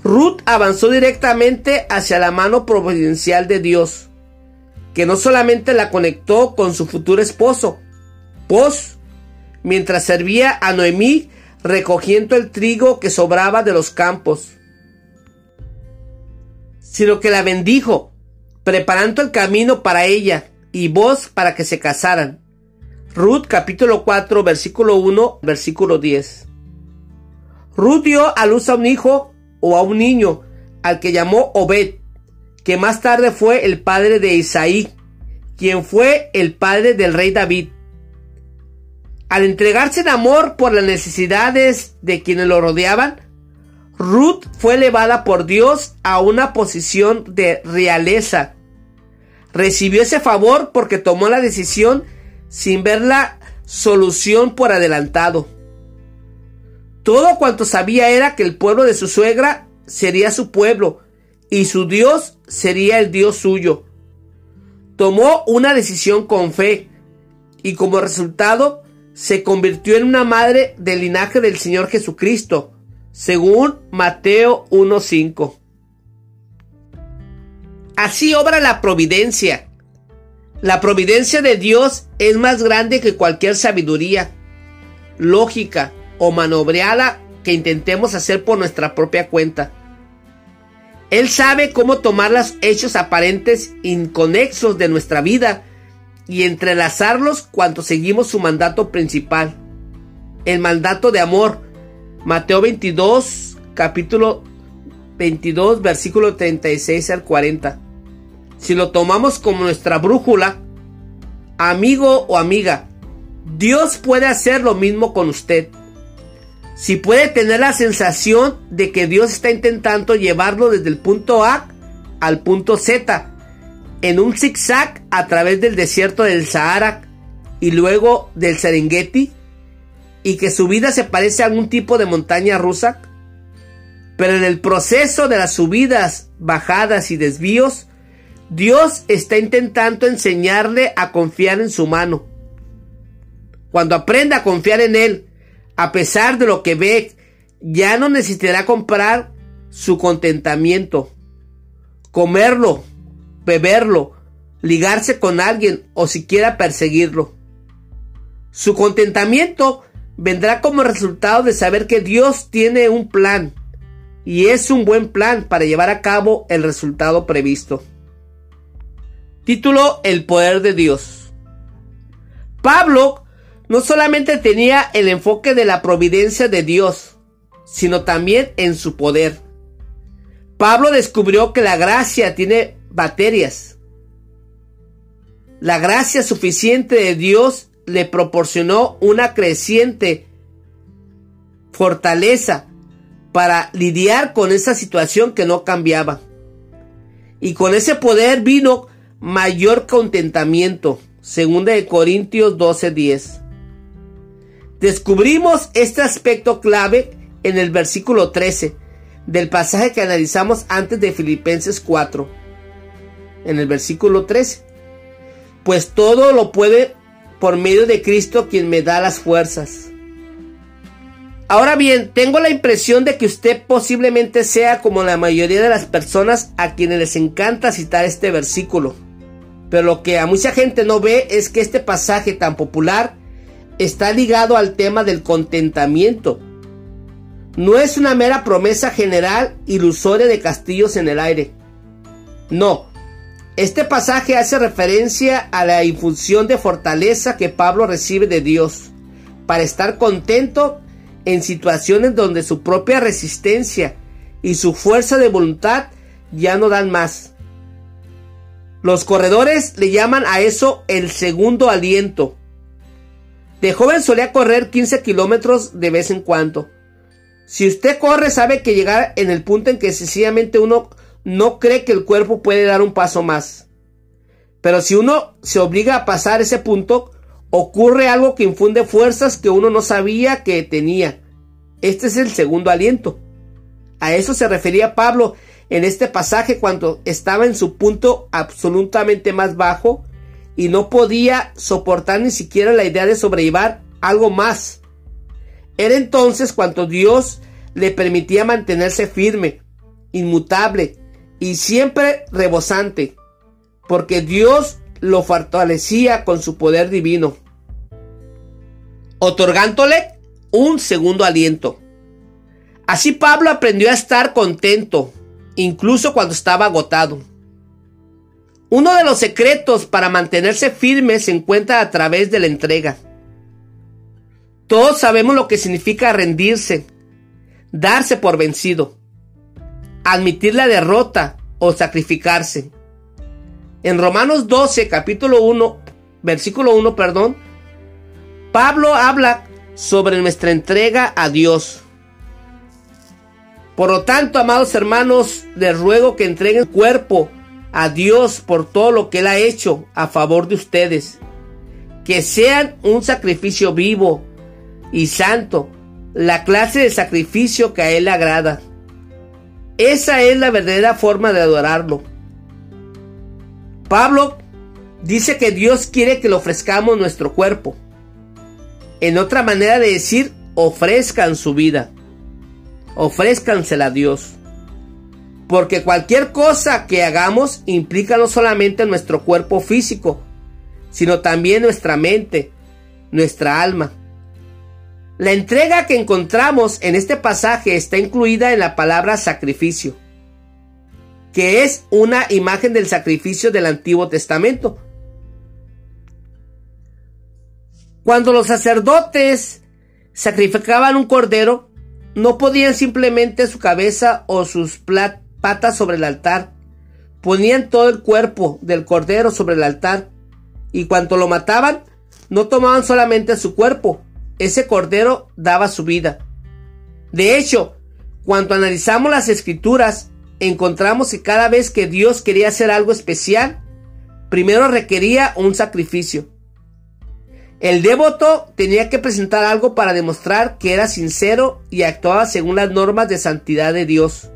Ruth avanzó directamente hacia la mano providencial de Dios, que no solamente la conectó con su futuro esposo, Pos, mientras servía a Noemí recogiendo el trigo que sobraba de los campos, sino que la bendijo, preparando el camino para ella y vos para que se casaran. Ruth capítulo 4 versículo 1 versículo 10. Ruth dio a luz a un hijo o a un niño al que llamó Obed, que más tarde fue el padre de Isaí, quien fue el padre del rey David. Al entregarse en amor por las necesidades de quienes lo rodeaban, Ruth fue elevada por Dios a una posición de realeza. Recibió ese favor porque tomó la decisión sin ver la solución por adelantado. Todo cuanto sabía era que el pueblo de su suegra sería su pueblo y su Dios sería el Dios suyo. Tomó una decisión con fe y como resultado se convirtió en una madre del linaje del Señor Jesucristo, según Mateo 1.5. Así obra la providencia. La providencia de Dios es más grande que cualquier sabiduría, lógica o manobreada que intentemos hacer por nuestra propia cuenta. Él sabe cómo tomar los hechos aparentes inconexos de nuestra vida y entrelazarlos cuando seguimos su mandato principal, el mandato de amor. Mateo 22, capítulo 22, versículo 36 al 40. Si lo tomamos como nuestra brújula, amigo o amiga, Dios puede hacer lo mismo con usted. Si puede tener la sensación de que Dios está intentando llevarlo desde el punto A al punto Z, en un zigzag a través del desierto del Sahara y luego del Serengeti, y que su vida se parece a algún tipo de montaña rusa, pero en el proceso de las subidas, bajadas y desvíos, Dios está intentando enseñarle a confiar en su mano. Cuando aprenda a confiar en Él, a pesar de lo que ve, ya no necesitará comprar su contentamiento, comerlo, beberlo, ligarse con alguien o siquiera perseguirlo. Su contentamiento vendrá como resultado de saber que Dios tiene un plan y es un buen plan para llevar a cabo el resultado previsto. Título El poder de Dios. Pablo no solamente tenía el enfoque de la providencia de Dios, sino también en su poder. Pablo descubrió que la gracia tiene baterías. La gracia suficiente de Dios le proporcionó una creciente fortaleza para lidiar con esa situación que no cambiaba. Y con ese poder vino mayor contentamiento. Segunda de Corintios 12:10. Descubrimos este aspecto clave en el versículo 13 del pasaje que analizamos antes de Filipenses 4. En el versículo 13. Pues todo lo puede por medio de Cristo quien me da las fuerzas. Ahora bien, tengo la impresión de que usted posiblemente sea como la mayoría de las personas a quienes les encanta citar este versículo. Pero lo que a mucha gente no ve es que este pasaje tan popular está ligado al tema del contentamiento. No es una mera promesa general ilusoria de castillos en el aire. No, este pasaje hace referencia a la infusión de fortaleza que Pablo recibe de Dios para estar contento en situaciones donde su propia resistencia y su fuerza de voluntad ya no dan más. Los corredores le llaman a eso el segundo aliento. De joven solía correr 15 kilómetros de vez en cuando. Si usted corre, sabe que llegar en el punto en que sencillamente uno no cree que el cuerpo puede dar un paso más. Pero si uno se obliga a pasar ese punto, ocurre algo que infunde fuerzas que uno no sabía que tenía. Este es el segundo aliento. A eso se refería Pablo en este pasaje cuando estaba en su punto absolutamente más bajo y no podía soportar ni siquiera la idea de sobrellevar algo más. Era entonces cuando Dios le permitía mantenerse firme, inmutable y siempre rebosante, porque Dios lo fortalecía con su poder divino, otorgándole un segundo aliento. Así Pablo aprendió a estar contento, incluso cuando estaba agotado. Uno de los secretos para mantenerse firme se encuentra a través de la entrega. Todos sabemos lo que significa rendirse, darse por vencido, admitir la derrota o sacrificarse. En Romanos 12, capítulo 1, versículo 1, perdón, Pablo habla sobre nuestra entrega a Dios. Por lo tanto, amados hermanos, les ruego que entreguen cuerpo a Dios por todo lo que Él ha hecho a favor de ustedes. Que sean un sacrificio vivo y santo, la clase de sacrificio que a Él le agrada. Esa es la verdadera forma de adorarlo. Pablo dice que Dios quiere que le ofrezcamos nuestro cuerpo. En otra manera de decir, ofrezcan su vida. Ofrézcansela a Dios. Porque cualquier cosa que hagamos implica no solamente nuestro cuerpo físico, sino también nuestra mente, nuestra alma. La entrega que encontramos en este pasaje está incluida en la palabra sacrificio, que es una imagen del sacrificio del Antiguo Testamento. Cuando los sacerdotes sacrificaban un cordero, no podían simplemente su cabeza o sus patas sobre el altar. Ponían todo el cuerpo del cordero sobre el altar y cuando lo mataban, no tomaban solamente su cuerpo, ese cordero daba su vida. De hecho, cuando analizamos las escrituras, encontramos que cada vez que Dios quería hacer algo especial, primero requería un sacrificio. El devoto tenía que presentar algo para demostrar que era sincero y actuaba según las normas de santidad de Dios.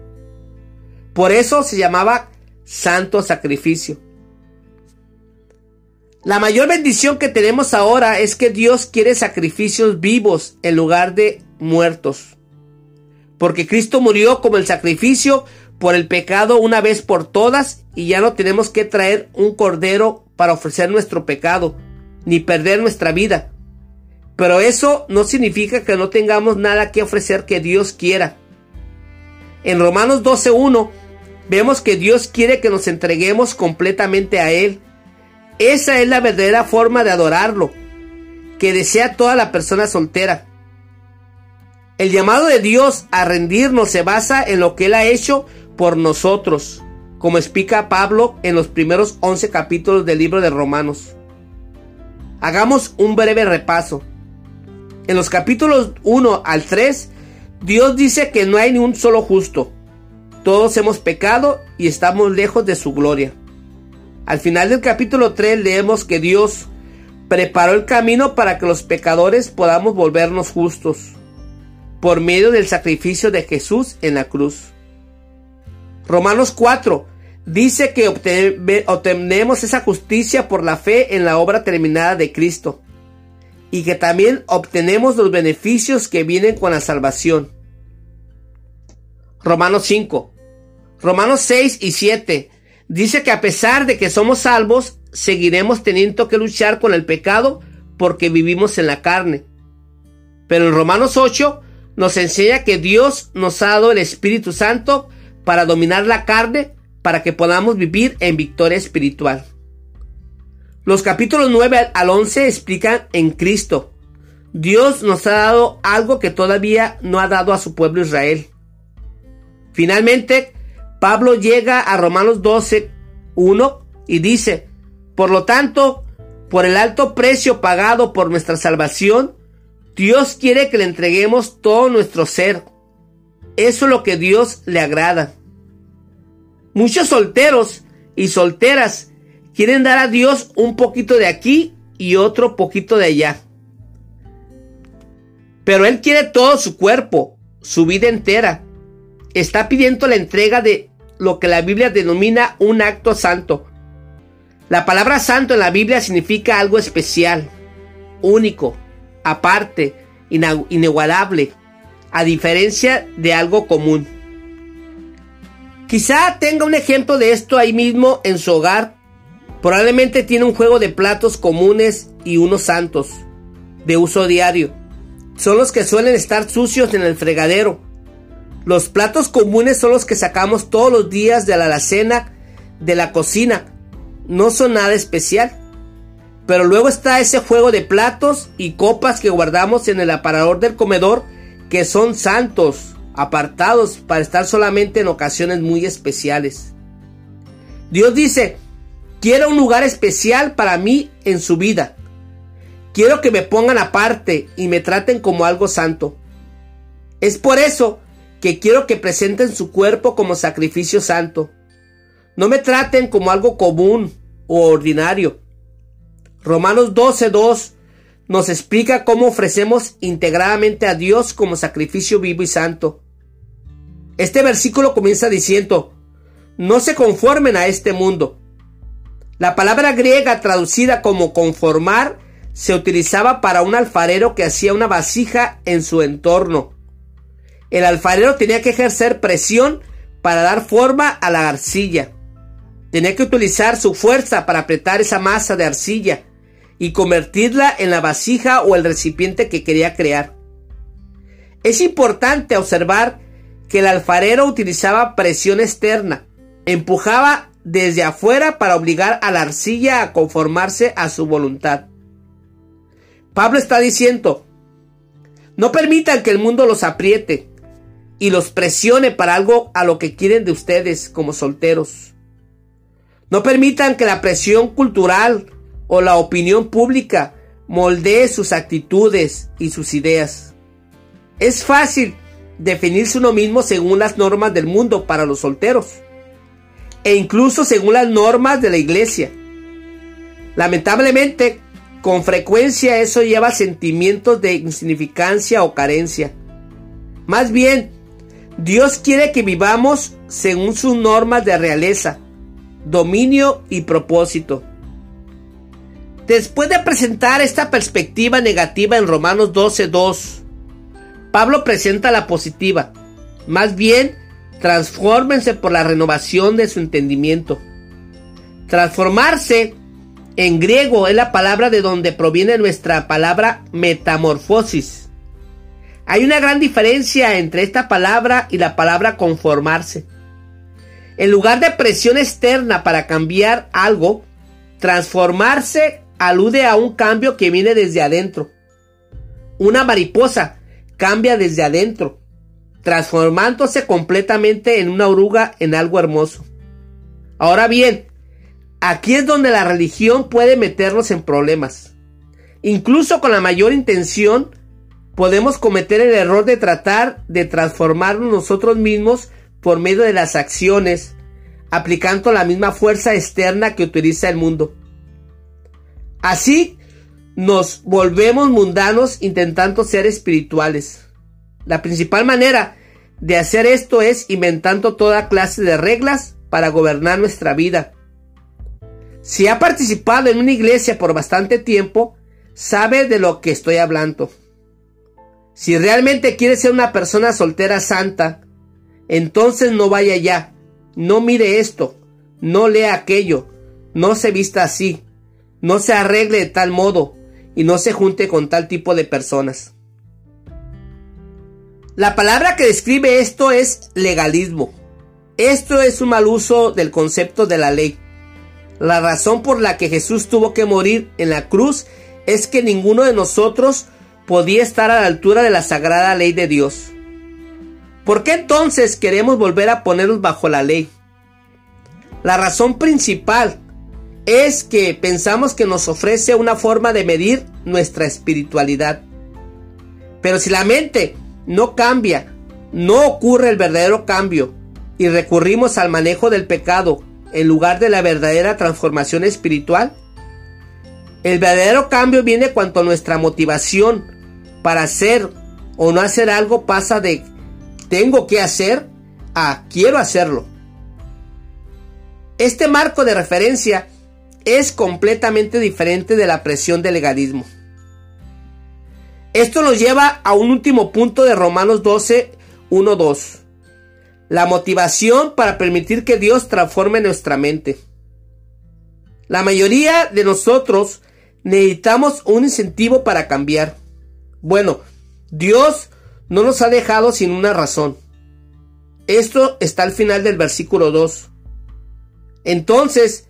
Por eso se llamaba santo sacrificio. La mayor bendición que tenemos ahora es que Dios quiere sacrificios vivos en lugar de muertos. Porque Cristo murió como el sacrificio por el pecado una vez por todas y ya no tenemos que traer un cordero para ofrecer nuestro pecado, ni perder nuestra vida. Pero eso no significa que no tengamos nada que ofrecer que Dios quiera. En Romanos 12.1 vemos que Dios quiere que nos entreguemos completamente a Él esa es la verdadera forma de adorarlo, que desea toda la persona soltera. El llamado de Dios a rendirnos se basa en lo que Él ha hecho por nosotros, como explica Pablo en los primeros 11 capítulos del libro de Romanos. Hagamos un breve repaso. En los capítulos 1 al 3, Dios dice que no hay ni un solo justo. Todos hemos pecado y estamos lejos de su gloria. Al final del capítulo 3 leemos que Dios preparó el camino para que los pecadores podamos volvernos justos por medio del sacrificio de Jesús en la cruz. Romanos 4 dice que obtenemos esa justicia por la fe en la obra terminada de Cristo y que también obtenemos los beneficios que vienen con la salvación. Romanos 5. Romanos 6 y 7 dice que a pesar de que somos salvos, seguiremos teniendo que luchar con el pecado porque vivimos en la carne. Pero en Romanos 8 nos enseña que Dios nos ha dado el Espíritu Santo para dominar la carne, para que podamos vivir en victoria espiritual. Los capítulos 9 al 11 explican en Cristo. Dios nos ha dado algo que todavía no ha dado a su pueblo Israel. Finalmente, Pablo llega a Romanos 12, 1 y dice, por lo tanto, por el alto precio pagado por nuestra salvación, Dios quiere que le entreguemos todo nuestro ser. Eso es lo que Dios le agrada. Muchos solteros y solteras quieren dar a Dios un poquito de aquí y otro poquito de allá. Pero Él quiere todo su cuerpo, su vida entera. Está pidiendo la entrega de lo que la Biblia denomina un acto santo. La palabra santo en la Biblia significa algo especial, único, aparte, inigualable, a diferencia de algo común. Quizá tenga un ejemplo de esto ahí mismo en su hogar. Probablemente tiene un juego de platos comunes y unos santos, de uso diario. Son los que suelen estar sucios en el fregadero los platos comunes son los que sacamos todos los días de la alacena de la cocina. No son nada especial. Pero luego está ese juego de platos y copas que guardamos en el aparador del comedor que son santos, apartados para estar solamente en ocasiones muy especiales. Dios dice, quiero un lugar especial para mí en su vida. Quiero que me pongan aparte y me traten como algo santo. Es por eso que quiero que presenten su cuerpo como sacrificio santo. No me traten como algo común o ordinario. Romanos 12.2 nos explica cómo ofrecemos integradamente a Dios como sacrificio vivo y santo. Este versículo comienza diciendo, no se conformen a este mundo. La palabra griega traducida como conformar se utilizaba para un alfarero que hacía una vasija en su entorno. El alfarero tenía que ejercer presión para dar forma a la arcilla. Tenía que utilizar su fuerza para apretar esa masa de arcilla y convertirla en la vasija o el recipiente que quería crear. Es importante observar que el alfarero utilizaba presión externa, empujaba desde afuera para obligar a la arcilla a conformarse a su voluntad. Pablo está diciendo, no permitan que el mundo los apriete y los presione para algo a lo que quieren de ustedes como solteros. No permitan que la presión cultural o la opinión pública moldee sus actitudes y sus ideas. Es fácil definirse uno mismo según las normas del mundo para los solteros e incluso según las normas de la iglesia. Lamentablemente, con frecuencia eso lleva sentimientos de insignificancia o carencia. Más bien, Dios quiere que vivamos según sus normas de realeza, dominio y propósito. Después de presentar esta perspectiva negativa en Romanos 12.2, Pablo presenta la positiva. Más bien, transfórmense por la renovación de su entendimiento. Transformarse en griego es la palabra de donde proviene nuestra palabra metamorfosis. Hay una gran diferencia entre esta palabra y la palabra conformarse. En lugar de presión externa para cambiar algo, transformarse alude a un cambio que viene desde adentro. Una mariposa cambia desde adentro transformándose completamente en una oruga en algo hermoso. Ahora bien, aquí es donde la religión puede meternos en problemas. Incluso con la mayor intención, podemos cometer el error de tratar de transformarnos nosotros mismos por medio de las acciones, aplicando la misma fuerza externa que utiliza el mundo. Así, nos volvemos mundanos intentando ser espirituales. La principal manera de hacer esto es inventando toda clase de reglas para gobernar nuestra vida. Si ha participado en una iglesia por bastante tiempo, sabe de lo que estoy hablando. Si realmente quiere ser una persona soltera santa, entonces no vaya allá, no mire esto, no lea aquello, no se vista así, no se arregle de tal modo y no se junte con tal tipo de personas. La palabra que describe esto es legalismo. Esto es un mal uso del concepto de la ley. La razón por la que Jesús tuvo que morir en la cruz es que ninguno de nosotros podía estar a la altura de la sagrada ley de Dios. ¿Por qué entonces queremos volver a ponernos bajo la ley? La razón principal es que pensamos que nos ofrece una forma de medir nuestra espiritualidad. Pero si la mente no cambia, no ocurre el verdadero cambio y recurrimos al manejo del pecado en lugar de la verdadera transformación espiritual? El verdadero cambio viene cuando nuestra motivación para hacer o no hacer algo pasa de tengo que hacer a quiero hacerlo. Este marco de referencia es completamente diferente de la presión del legalismo. Esto nos lleva a un último punto de Romanos 12, 1, 2. La motivación para permitir que Dios transforme nuestra mente. La mayoría de nosotros necesitamos un incentivo para cambiar. Bueno, Dios no nos ha dejado sin una razón. Esto está al final del versículo 2. Entonces,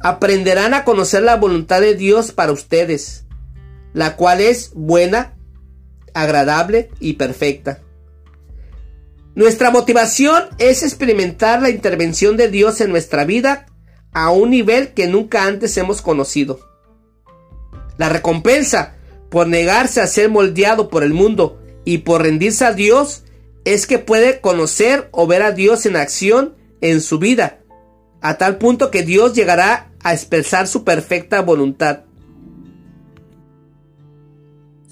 aprenderán a conocer la voluntad de Dios para ustedes, la cual es buena, agradable y perfecta. Nuestra motivación es experimentar la intervención de Dios en nuestra vida a un nivel que nunca antes hemos conocido. La recompensa por negarse a ser moldeado por el mundo y por rendirse a Dios es que puede conocer o ver a Dios en acción en su vida, a tal punto que Dios llegará a expresar su perfecta voluntad.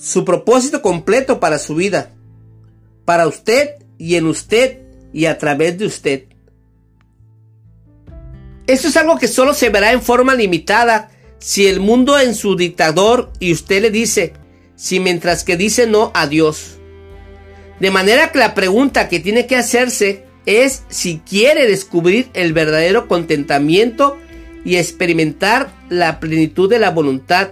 su propósito completo para su vida, para usted y en usted y a través de usted. Esto es algo que solo se verá en forma limitada si el mundo en su dictador y usted le dice, si mientras que dice no a Dios. De manera que la pregunta que tiene que hacerse es si quiere descubrir el verdadero contentamiento y experimentar la plenitud de la voluntad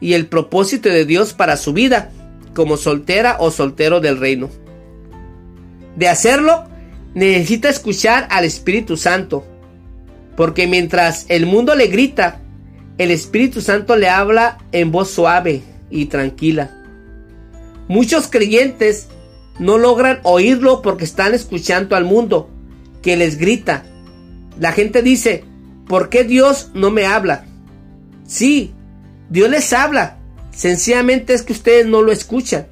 y el propósito de Dios para su vida, como soltera o soltero del reino. De hacerlo, necesita escuchar al Espíritu Santo, porque mientras el mundo le grita, el Espíritu Santo le habla en voz suave y tranquila. Muchos creyentes no logran oírlo porque están escuchando al mundo, que les grita. La gente dice, ¿por qué Dios no me habla? Sí, Dios les habla, sencillamente es que ustedes no lo escuchan.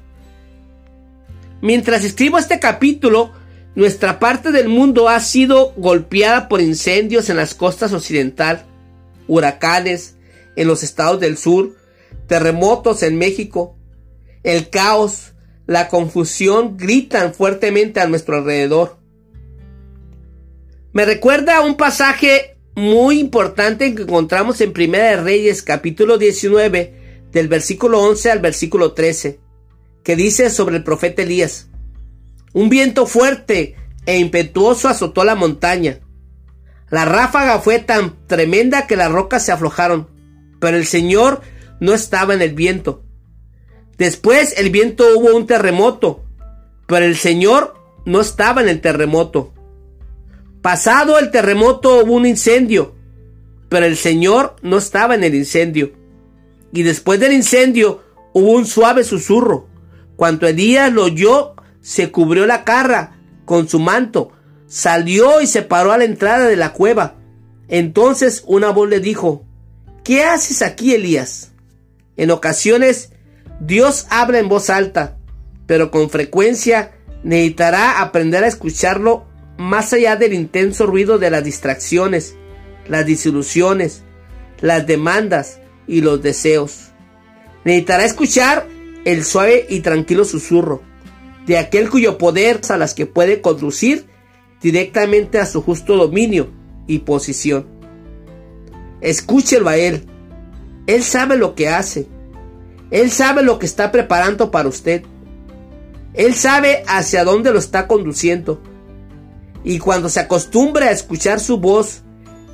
Mientras escribo este capítulo, nuestra parte del mundo ha sido golpeada por incendios en las costas occidental, huracanes en los estados del sur, terremotos en México, el caos, la confusión gritan fuertemente a nuestro alrededor. Me recuerda un pasaje muy importante que encontramos en Primera de Reyes capítulo 19 del versículo 11 al versículo 13, que dice sobre el profeta Elías. Un viento fuerte e impetuoso azotó la montaña. La ráfaga fue tan tremenda que las rocas se aflojaron, pero el Señor no estaba en el viento. Después el viento hubo un terremoto, pero el Señor no estaba en el terremoto. Pasado el terremoto hubo un incendio, pero el Señor no estaba en el incendio. Y después del incendio hubo un suave susurro. Cuando Elías lo oyó, se cubrió la cara con su manto, salió y se paró a la entrada de la cueva. Entonces una voz le dijo, ¿qué haces aquí, Elías? En ocasiones Dios habla en voz alta, pero con frecuencia necesitará aprender a escucharlo más allá del intenso ruido de las distracciones, las disilusiones, las demandas y los deseos. Necesitará escuchar el suave y tranquilo susurro de aquel cuyo poder a las que puede conducir directamente a su justo dominio y posición. Escúchelo a él. Él sabe lo que hace él sabe lo que está preparando para usted. Él sabe hacia dónde lo está conduciendo. Y cuando se acostumbre a escuchar su voz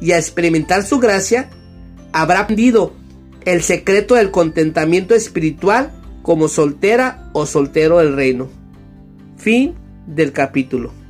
y a experimentar su gracia, habrá aprendido el secreto del contentamiento espiritual como soltera o soltero del reino. Fin del capítulo.